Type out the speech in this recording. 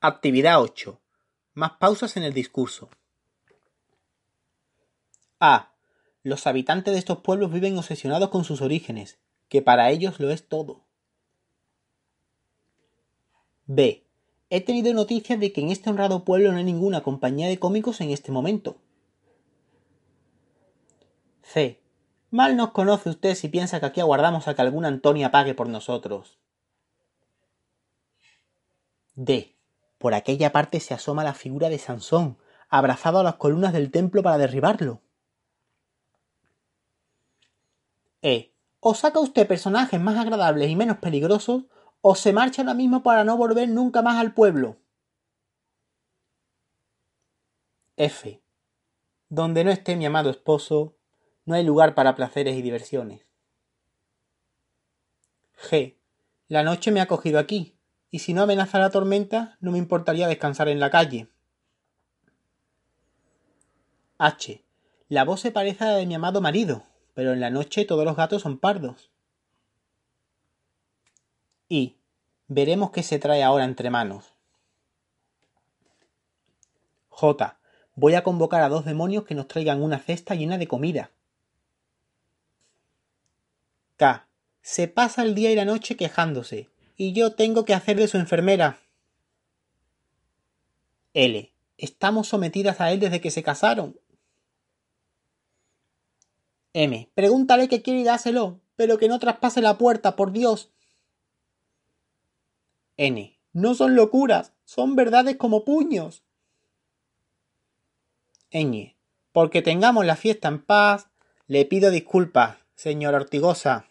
Actividad 8. Más pausas en el discurso. A. Los habitantes de estos pueblos viven obsesionados con sus orígenes, que para ellos lo es todo. B. He tenido noticias de que en este honrado pueblo no hay ninguna compañía de cómicos en este momento. C. Mal nos conoce usted si piensa que aquí aguardamos a que alguna Antonia pague por nosotros. D. Por aquella parte se asoma la figura de Sansón, abrazado a las columnas del templo para derribarlo. E. O saca usted personajes más agradables y menos peligrosos, o se marcha ahora mismo para no volver nunca más al pueblo. F. Donde no esté mi amado esposo, no hay lugar para placeres y diversiones. G. La noche me ha cogido aquí, y si no amenaza la tormenta, no me importaría descansar en la calle. H. La voz se parece a la de mi amado marido, pero en la noche todos los gatos son pardos. I. Veremos qué se trae ahora entre manos. J. Voy a convocar a dos demonios que nos traigan una cesta llena de comida. K. Se pasa el día y la noche quejándose, y yo tengo que hacer de su enfermera. L. Estamos sometidas a él desde que se casaron. M. Pregúntale que quiere y dáselo, pero que no traspase la puerta, por Dios. N. No son locuras, son verdades como puños. Ñ. Porque tengamos la fiesta en paz, le pido disculpas, señor Ortigosa.